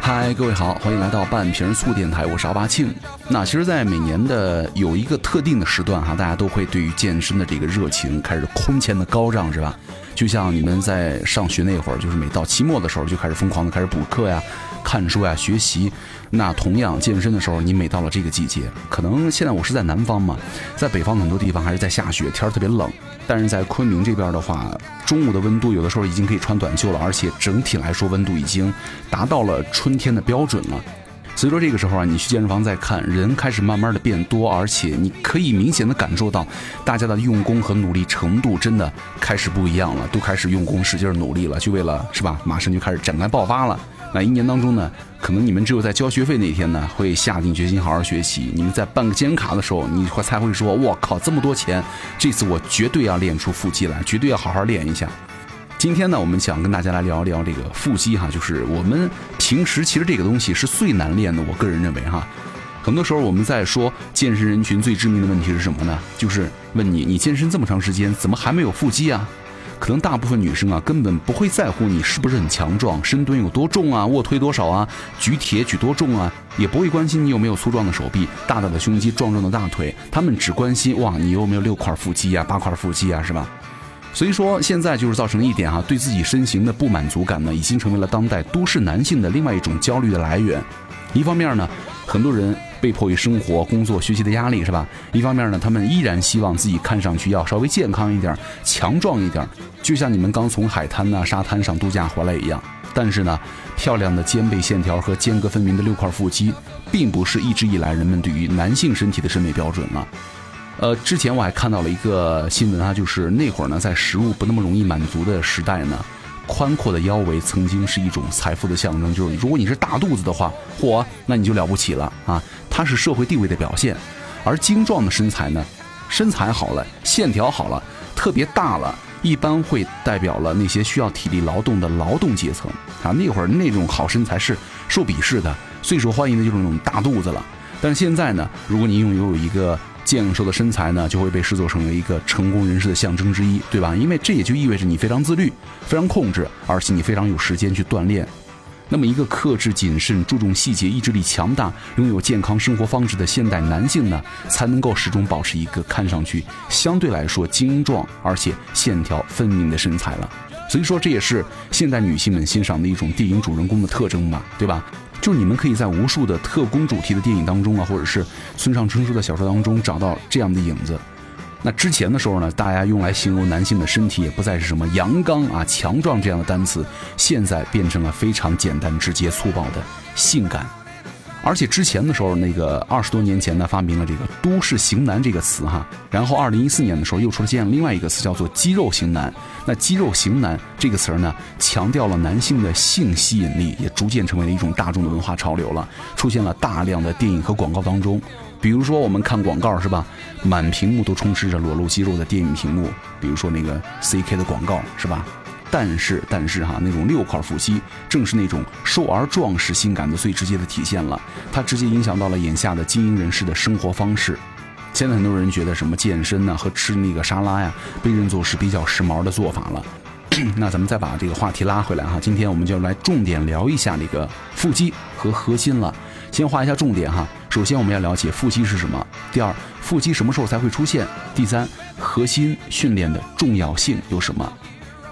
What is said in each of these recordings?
嗨，各位好，欢迎来到半瓶醋电台，我是阿巴庆。那其实，在每年的有一个特定的时段哈，大家都会对于健身的这个热情开始空前的高涨，是吧？就像你们在上学那会儿，就是每到期末的时候就开始疯狂的开始补课呀、看书呀、学习。那同样健身的时候，你每到了这个季节，可能现在我是在南方嘛，在北方很多地方还是在下雪，天儿特别冷。但是在昆明这边的话，中午的温度有的时候已经可以穿短袖了，而且整体来说温度已经达到了春天的标准了。所以说这个时候啊，你去健身房再看，人开始慢慢的变多，而且你可以明显的感受到，大家的用功和努力程度真的开始不一样了，都开始用功使劲努力了，就为了是吧？马上就开始展开爆发了。那一年当中呢，可能你们只有在交学费那天呢，会下定决心好好学习。你们在办个健身卡的时候，你会才会说，我靠，这么多钱，这次我绝对要练出腹肌来，绝对要好好练一下。今天呢，我们想跟大家来聊一聊这个腹肌哈，就是我们平时其实这个东西是最难练的。我个人认为哈，很多时候我们在说健身人群最致命的问题是什么呢？就是问你，你健身这么长时间，怎么还没有腹肌啊？可能大部分女生啊，根本不会在乎你是不是很强壮，深蹲有多重啊，卧推多少啊，举铁举多重啊，也不会关心你有没有粗壮的手臂、大大的胸肌、壮壮的大腿，他们只关心哇，你有没有六块腹肌啊、八块腹肌啊，是吧？所以说，现在就是造成一点哈，对自己身形的不满足感呢，已经成为了当代都市男性的另外一种焦虑的来源。一方面呢，很多人被迫于生活、工作、学习的压力，是吧？一方面呢，他们依然希望自己看上去要稍微健康一点、强壮一点，就像你们刚从海滩呐、沙滩上度假回来一样。但是呢，漂亮的肩背线条和间隔分明的六块腹肌，并不是一直以来人们对于男性身体的审美标准了。呃，之前我还看到了一个新闻啊，就是那会儿呢，在食物不那么容易满足的时代呢，宽阔的腰围曾经是一种财富的象征。就是如果你是大肚子的话，嚯，那你就了不起了啊！它是社会地位的表现。而精壮的身材呢，身材好了，线条好了，特别大了，一般会代表了那些需要体力劳动的劳动阶层啊。那会儿那种好身材是受鄙视的，最受欢迎的就是那种大肚子了。但是现在呢，如果你拥有一个健硕的身材呢，就会被视作成为一个成功人士的象征之一，对吧？因为这也就意味着你非常自律、非常控制，而且你非常有时间去锻炼。那么，一个克制、谨慎、注重细节、意志力强大、拥有健康生活方式的现代男性呢，才能够始终保持一个看上去相对来说精壮而且线条分明的身材了。所以说，这也是现代女性们欣赏的一种电影主人公的特征吧，对吧？就你们可以在无数的特工主题的电影当中啊，或者是村上春树的小说当中找到这样的影子。那之前的时候呢，大家用来形容男性的身体也不再是什么阳刚啊、强壮这样的单词，现在变成了非常简单、直接、粗暴的性感。而且之前的时候，那个二十多年前呢，发明了这个“都市型男”这个词哈。然后二零一四年的时候，又出现了另外一个词，叫做“肌肉型男”。那“肌肉型男”这个词呢，强调了男性的性吸引力，也逐渐成为了一种大众的文化潮流了，出现了大量的电影和广告当中。比如说我们看广告是吧，满屏幕都充斥着裸露肌肉的电影屏幕。比如说那个 CK 的广告是吧？但是，但是哈，那种六块腹肌正是那种瘦而壮实性感的最直接的体现了。它直接影响到了眼下的精英人士的生活方式。现在很多人觉得什么健身呢和吃那个沙拉呀，被认作是比较时髦的做法了。那咱们再把这个话题拉回来哈，今天我们就来重点聊一下那个腹肌和核心了。先画一下重点哈。首先我们要了解腹肌是什么。第二，腹肌什么时候才会出现？第三，核心训练的重要性有什么？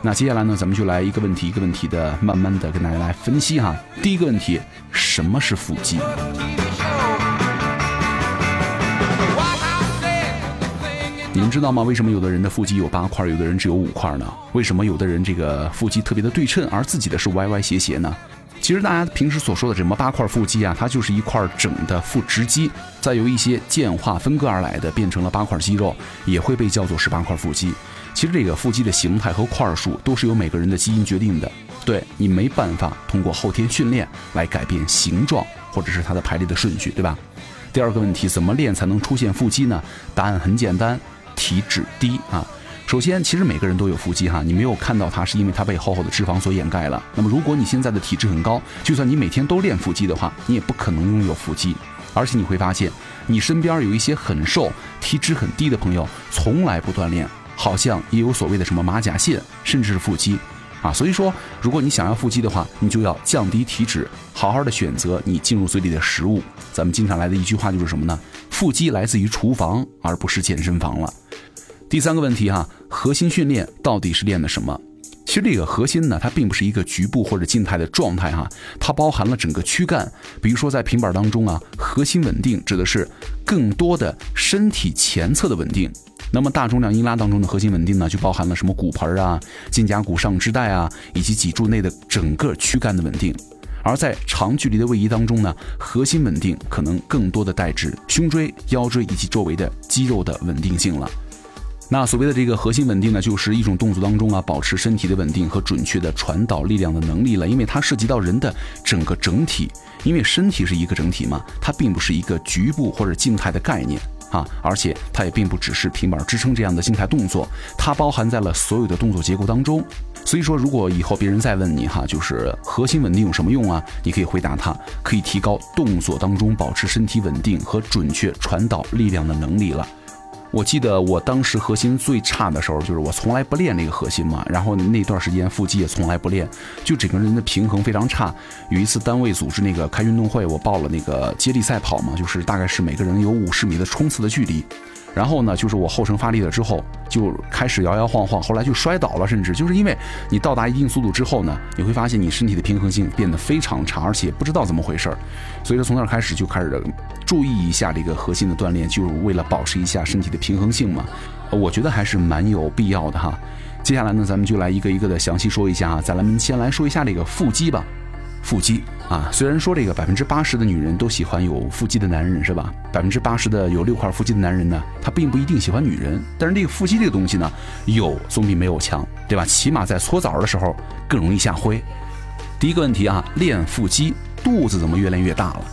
那接下来呢，咱们就来一个问题一个问题的，慢慢的跟大家来分析哈。第一个问题，什么是腹肌？你们知道吗？为什么有的人的腹肌有八块，有的人只有五块呢？为什么有的人这个腹肌特别的对称，而自己的是歪歪斜斜呢？其实大家平时所说的什么八块腹肌啊，它就是一块整的腹直肌，再由一些渐化分割而来的，变成了八块肌肉，也会被叫做是八块腹肌。其实这个腹肌的形态和块数都是由每个人的基因决定的，对你没办法通过后天训练来改变形状或者是它的排列的顺序，对吧？第二个问题，怎么练才能出现腹肌呢？答案很简单，体脂低啊。首先，其实每个人都有腹肌哈，你没有看到它是因为它被厚厚的脂肪所掩盖了。那么，如果你现在的体质很高，就算你每天都练腹肌的话，你也不可能拥有腹肌。而且你会发现，你身边有一些很瘦、体脂很低的朋友，从来不锻炼，好像也有所谓的什么马甲线，甚至是腹肌。啊。所以说，如果你想要腹肌的话，你就要降低体脂，好好的选择你进入嘴里的食物。咱们经常来的一句话就是什么呢？腹肌来自于厨房，而不是健身房了。第三个问题哈，核心训练到底是练的什么？其实这个核心呢，它并不是一个局部或者静态的状态哈，它包含了整个躯干。比如说在平板当中啊，核心稳定指的是更多的身体前侧的稳定。那么大重量硬拉当中的核心稳定呢，就包含了什么骨盆啊、肩胛骨上肢带啊，以及脊柱内的整个躯干的稳定。而在长距离的位移当中呢，核心稳定可能更多的代指胸椎、腰椎以及周围的肌肉的稳定性了。那所谓的这个核心稳定呢，就是一种动作当中啊，保持身体的稳定和准确的传导力量的能力了。因为它涉及到人的整个整体，因为身体是一个整体嘛，它并不是一个局部或者静态的概念啊，而且它也并不只是平板支撑这样的静态动作，它包含在了所有的动作结构当中。所以说，如果以后别人再问你哈，就是核心稳定有什么用啊？你可以回答他，可以提高动作当中保持身体稳定和准确传导力量的能力了。我记得我当时核心最差的时候，就是我从来不练那个核心嘛，然后那段时间腹肌也从来不练，就整个人的平衡非常差。有一次单位组织那个开运动会，我报了那个接力赛跑嘛，就是大概是每个人有五十米的冲刺的距离。然后呢，就是我后程发力了之后，就开始摇摇晃晃，后来就摔倒了，甚至就是因为你到达一定速度之后呢，你会发现你身体的平衡性变得非常差，而且不知道怎么回事儿。所以说从那儿开始就开始注意一下这个核心的锻炼，就是为了保持一下身体的平衡性嘛。我觉得还是蛮有必要的哈。接下来呢，咱们就来一个一个的详细说一下啊。咱们先来说一下这个腹肌吧。腹肌啊，虽然说这个百分之八十的女人都喜欢有腹肌的男人是吧？百分之八十的有六块腹肌的男人呢，他并不一定喜欢女人。但是这个腹肌这个东西呢，有总比没有强，对吧？起码在搓澡的时候更容易下灰。第一个问题啊，练腹肌肚子怎么越练越大了？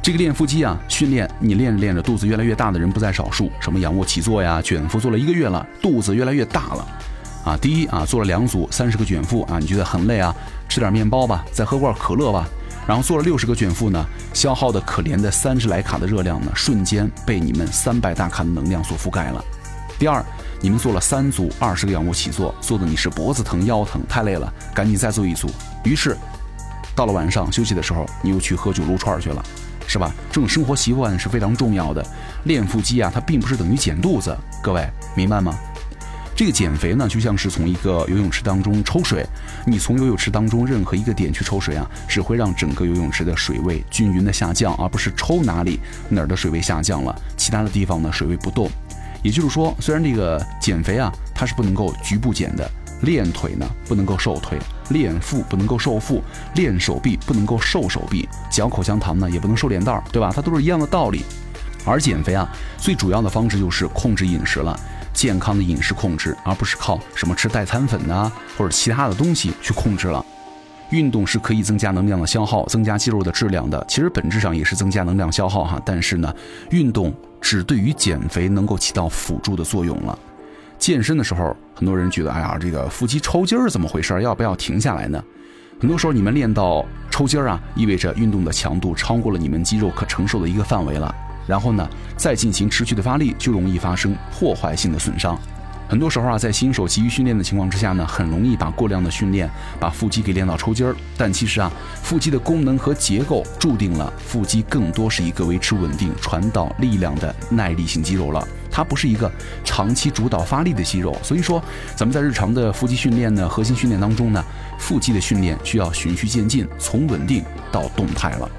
这个练腹肌啊，训练你练着练着肚子越来越大的人不在少数。什么仰卧起坐呀、卷腹做了一个月了，肚子越来越大了。啊，第一啊，做了两组三十个卷腹啊，你觉得很累啊？吃点面包吧，再喝罐可乐吧。然后做了六十个卷腹呢，消耗的可怜的三十来卡的热量呢，瞬间被你们三百大卡的能量所覆盖了。第二，你们做了三组二十个仰卧起坐，做的你是脖子疼腰疼，太累了，赶紧再做一组。于是，到了晚上休息的时候，你又去喝酒撸串去了，是吧？这种生活习惯是非常重要的。练腹肌啊，它并不是等于减肚子，各位明白吗？这个减肥呢，就像是从一个游泳池当中抽水，你从游泳池当中任何一个点去抽水啊，只会让整个游泳池的水位均匀的下降，而不是抽哪里哪儿的水位下降了，其他的地方呢水位不动。也就是说，虽然这个减肥啊，它是不能够局部减的，练腿呢不能够瘦腿，练腹不能够瘦腹，练手臂不能够瘦手臂，嚼口香糖呢也不能瘦脸蛋儿，对吧？它都是一样的道理。而减肥啊，最主要的方式就是控制饮食了。健康的饮食控制，而不是靠什么吃代餐粉呐或者其他的东西去控制了。运动是可以增加能量的消耗，增加肌肉的质量的。其实本质上也是增加能量消耗哈。但是呢，运动只对于减肥能够起到辅助的作用了。健身的时候，很多人觉得，哎呀，这个腹肌抽筋儿怎么回事？要不要停下来呢？很多时候你们练到抽筋儿啊，意味着运动的强度超过了你们肌肉可承受的一个范围了。然后呢，再进行持续的发力，就容易发生破坏性的损伤。很多时候啊，在新手急于训练的情况之下呢，很容易把过量的训练把腹肌给练到抽筋儿。但其实啊，腹肌的功能和结构注定了腹肌更多是一个维持稳定、传导力量的耐力性肌肉了，它不是一个长期主导发力的肌肉。所以说，咱们在日常的腹肌训练呢、核心训练当中呢，腹肌的训练需要循序渐进，从稳定到动态了。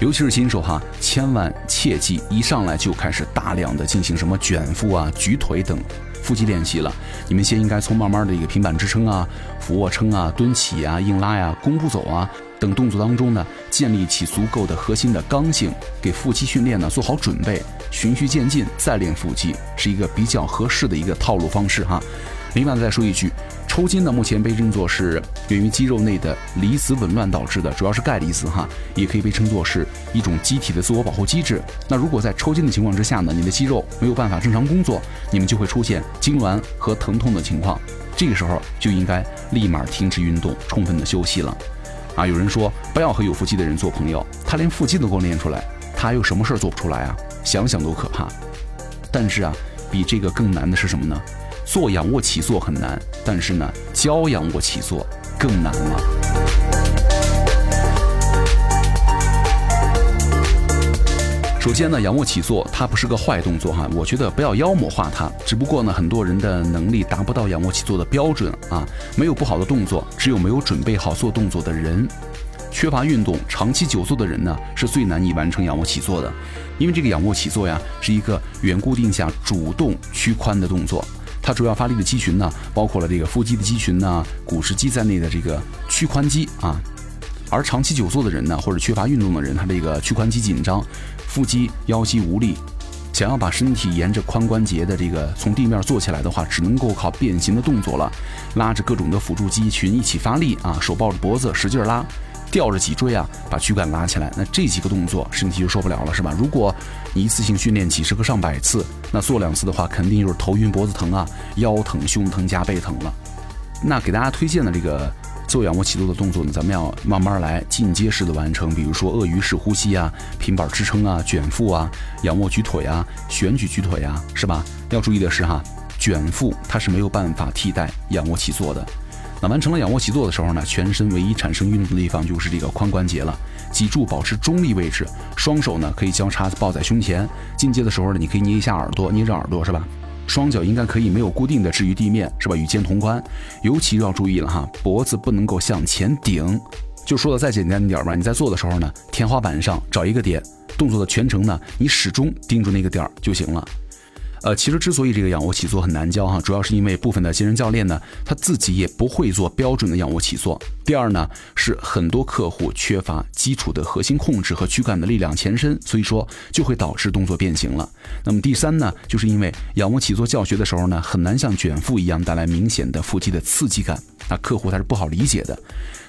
尤其是新手哈，千万切记一上来就开始大量的进行什么卷腹啊、举腿等腹肌练习了。你们先应该从慢慢的一个平板支撑啊、俯卧撑啊、蹲起啊、硬拉呀、弓步走啊等动作当中呢，建立起足够的核心的刚性，给腹肌训练呢做好准备，循序渐进再练腹肌，是一个比较合适的一个套路方式哈。另外再说一句。抽筋呢，目前被认作是源于肌肉内的离子紊乱导致的，主要是钙离子哈，也可以被称作是一种机体的自我保护机制。那如果在抽筋的情况之下呢，你的肌肉没有办法正常工作，你们就会出现痉挛和疼痛的情况。这个时候就应该立马停止运动，充分的休息了。啊，有人说不要和有腹肌的人做朋友，他连腹肌都给我练出来，他还有什么事儿做不出来啊？想想都可怕。但是啊，比这个更难的是什么呢？做仰卧起坐很难，但是呢，教仰卧起坐更难了。首先呢，仰卧起坐它不是个坏动作哈，我觉得不要妖魔化它。只不过呢，很多人的能力达不到仰卧起坐的标准啊，没有不好的动作，只有没有准备好做动作的人。缺乏运动、长期久坐的人呢，是最难以完成仰卧起坐的，因为这个仰卧起坐呀，是一个圆固定下主动屈髋的动作。它主要发力的肌群呢，包括了这个腹肌的肌群呢、股直肌在内的这个屈髋肌啊。而长期久坐的人呢，或者缺乏运动的人，他这个屈髋肌紧张。腹肌、腰肌无力，想要把身体沿着髋关节的这个从地面坐起来的话，只能够靠变形的动作了，拉着各种的辅助肌群一起发力啊，手抱着脖子使劲拉，吊着脊椎啊，把躯干拉起来。那这几个动作身体就受不了了，是吧？如果你一次性训练几十个、上百次，那做两次的话，肯定就是头晕、脖子疼啊，腰疼、胸疼加背疼了。那给大家推荐的这个。做仰卧起坐的动作呢，咱们要慢慢来，进阶式的完成。比如说鳄鱼式呼吸啊，平板支撑啊，卷腹啊，仰卧举腿啊，旋举举腿啊，是吧？要注意的是哈，卷腹它是没有办法替代仰卧起坐的。那完成了仰卧起坐的时候呢，全身唯一产生运动的地方就是这个髋关节了。脊柱保持中立位置，双手呢可以交叉抱在胸前。进阶的时候呢，你可以捏一下耳朵，捏着耳朵，是吧？双脚应该可以没有固定的置于地面，是吧？与肩同宽，尤其要注意了哈，脖子不能够向前顶。就说的再简单一点吧，你在做的时候呢，天花板上找一个点，动作的全程呢，你始终盯住那个点儿就行了。呃，其实之所以这个仰卧起坐很难教哈，主要是因为部分的健身教练呢，他自己也不会做标准的仰卧起坐。第二呢，是很多客户缺乏基础的核心控制和躯干的力量前伸，所以说就会导致动作变形了。那么第三呢，就是因为仰卧起坐教学的时候呢，很难像卷腹一样带来明显的腹肌的刺激感，那客户他是不好理解的。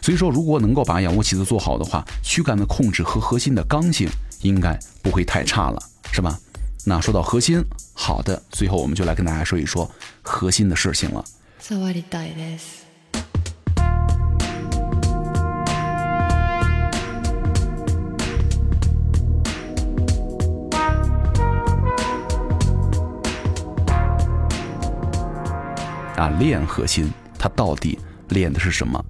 所以说，如果能够把仰卧起坐做好的话，躯干的控制和核心的刚性应该不会太差了，是吧？那说到核心，好的，最后我们就来跟大家说一说核心的事情了。啊，练核心，它到底练的是什么？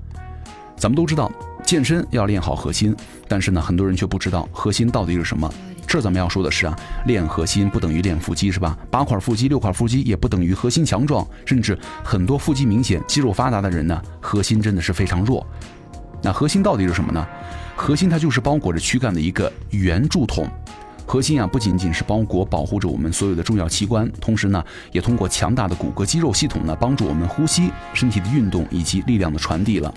咱们都知道，健身要练好核心，但是呢，很多人却不知道核心到底是什么。这咱们要说的是啊，练核心不等于练腹肌是吧？八块腹肌、六块腹肌也不等于核心强壮，甚至很多腹肌明显、肌肉发达的人呢，核心真的是非常弱。那核心到底是什么呢？核心它就是包裹着躯干的一个圆柱筒。核心啊，不仅仅是包裹保护着我们所有的重要器官，同时呢，也通过强大的骨骼肌肉系统呢，帮助我们呼吸、身体的运动以及力量的传递了。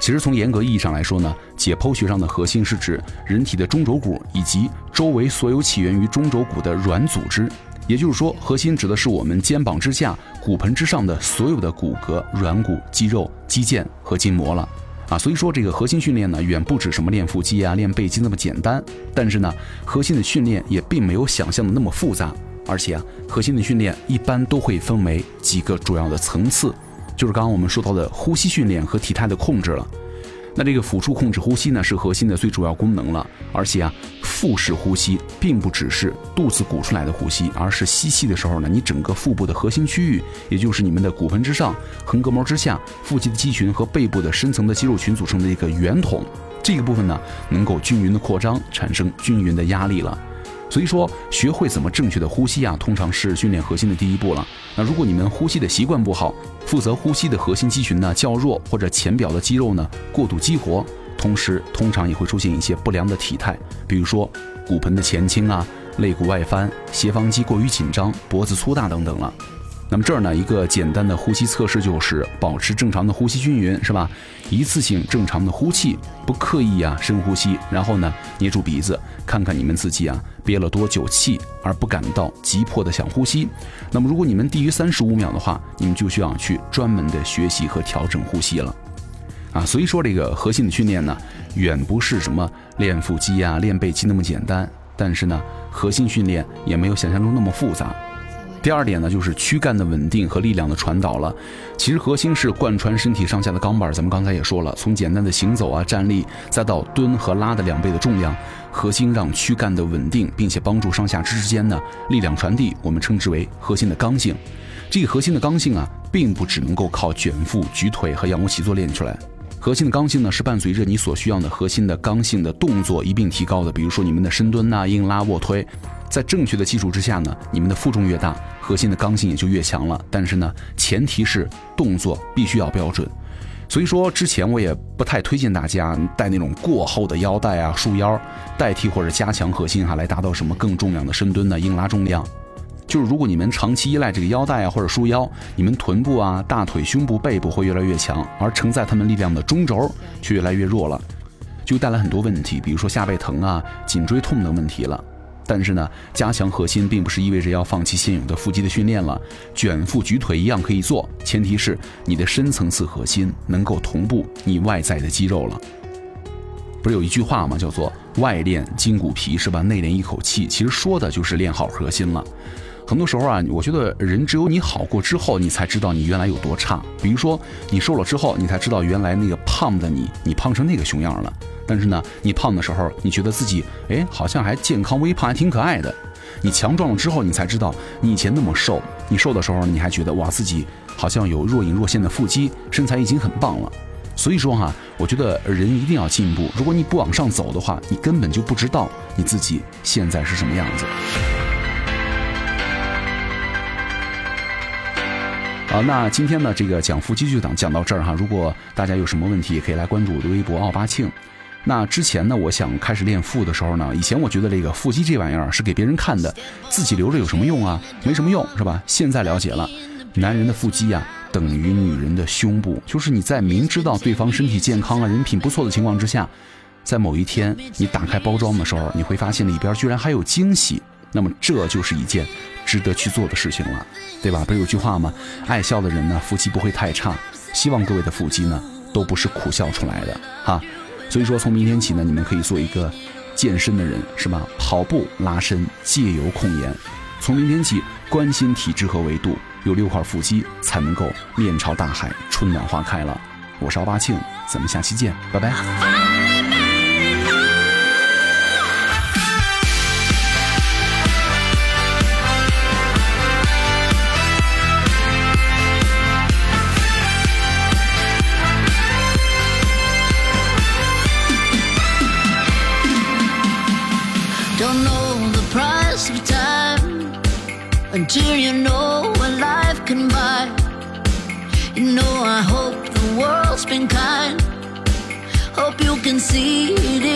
其实从严格意义上来说呢，解剖学上的核心是指人体的中轴骨以及周围所有起源于中轴骨的软组织。也就是说，核心指的是我们肩膀之下、骨盆之上的所有的骨骼、软骨、肌肉、肌腱和筋膜了。啊，所以说这个核心训练呢，远不止什么练腹肌啊、练背肌那么简单。但是呢，核心的训练也并没有想象的那么复杂。而且啊，核心的训练一般都会分为几个主要的层次。就是刚刚我们说到的呼吸训练和体态的控制了，那这个辅助控制呼吸呢，是核心的最主要功能了。而且啊，腹式呼吸并不只是肚子鼓出来的呼吸，而是吸气的时候呢，你整个腹部的核心区域，也就是你们的骨盆之上、横膈膜之下、腹肌的肌群和背部的深层的肌肉群组成的一个圆筒，这个部分呢，能够均匀的扩张，产生均匀的压力了。所以说，学会怎么正确的呼吸啊，通常是训练核心的第一步了。那如果你们呼吸的习惯不好，负责呼吸的核心肌群呢较弱，或者前表的肌肉呢过度激活，同时通常也会出现一些不良的体态，比如说骨盆的前倾啊、肋骨外翻、斜方肌过于紧张、脖子粗大等等了。那么这儿呢，一个简单的呼吸测试就是保持正常的呼吸均匀，是吧？一次性正常的呼气，不刻意啊深呼吸，然后呢捏住鼻子，看看你们自己啊憋了多久气，而不感到急迫的想呼吸。那么如果你们低于三十五秒的话，你们就需要去专门的学习和调整呼吸了。啊，所以说这个核心的训练呢，远不是什么练腹肌啊、练背肌那么简单，但是呢，核心训练也没有想象中那么复杂。第二点呢，就是躯干的稳定和力量的传导了。其实核心是贯穿身体上下的钢板，咱们刚才也说了，从简单的行走啊、站立，再到蹲和拉的两倍的重量，核心让躯干的稳定，并且帮助上下肢之间呢力量传递，我们称之为核心的刚性。这个核心的刚性啊，并不只能够靠卷腹、举腿和仰卧起坐练出来。核心的刚性呢，是伴随着你所需要的核心的刚性的动作一并提高的。比如说你们的深蹲呐、硬拉、卧推，在正确的基础之下呢，你们的负重越大，核心的刚性也就越强了。但是呢，前提是动作必须要标准。所以说，之前我也不太推荐大家带那种过厚的腰带啊、束腰，代替或者加强核心哈，来达到什么更重量的深蹲呢、硬拉重量。就是如果你们长期依赖这个腰带啊或者束腰，你们臀部啊、大腿、胸部、背部会越来越强，而承载他们力量的中轴却越来越弱了，就带来很多问题，比如说下背疼啊、颈椎痛等问题了。但是呢，加强核心并不是意味着要放弃现有的腹肌的训练了，卷腹举腿一样可以做，前提是你的深层次核心能够同步你外在的肌肉了。不是有一句话吗？叫做“外练筋骨皮”是吧？内练一口气，其实说的就是练好核心了。很多时候啊，我觉得人只有你好过之后，你才知道你原来有多差。比如说，你瘦了之后，你才知道原来那个胖的你，你胖成那个熊样了。但是呢，你胖的时候，你觉得自己哎，好像还健康微胖，还挺可爱的。你强壮了之后，你才知道你以前那么瘦。你瘦的时候，你还觉得哇，自己好像有若隐若现的腹肌，身材已经很棒了。所以说哈，我觉得人一定要进步。如果你不往上走的话，你根本就不知道你自己现在是什么样子。好，那今天呢，这个讲腹肌就讲讲到这儿哈。如果大家有什么问题，也可以来关注我的微博奥巴庆。那之前呢，我想开始练腹的时候呢，以前我觉得这个腹肌这玩意儿是给别人看的，自己留着有什么用啊？没什么用是吧？现在了解了，男人的腹肌呀，等于女人的胸部，就是你在明知道对方身体健康啊、人品不错的情况之下，在某一天你打开包装的时候，你会发现里边居然还有惊喜。那么这就是一件值得去做的事情了，对吧？不是有句话吗？爱笑的人呢，腹肌不会太差。希望各位的腹肌呢，都不是苦笑出来的哈。所以说，从明天起呢，你们可以做一个健身的人，是吧？跑步、拉伸、戒油、控盐。从明天起，关心体质和维度，有六块腹肌才能够面朝大海，春暖花开了。我是奥巴庆，咱们下期见，拜拜。See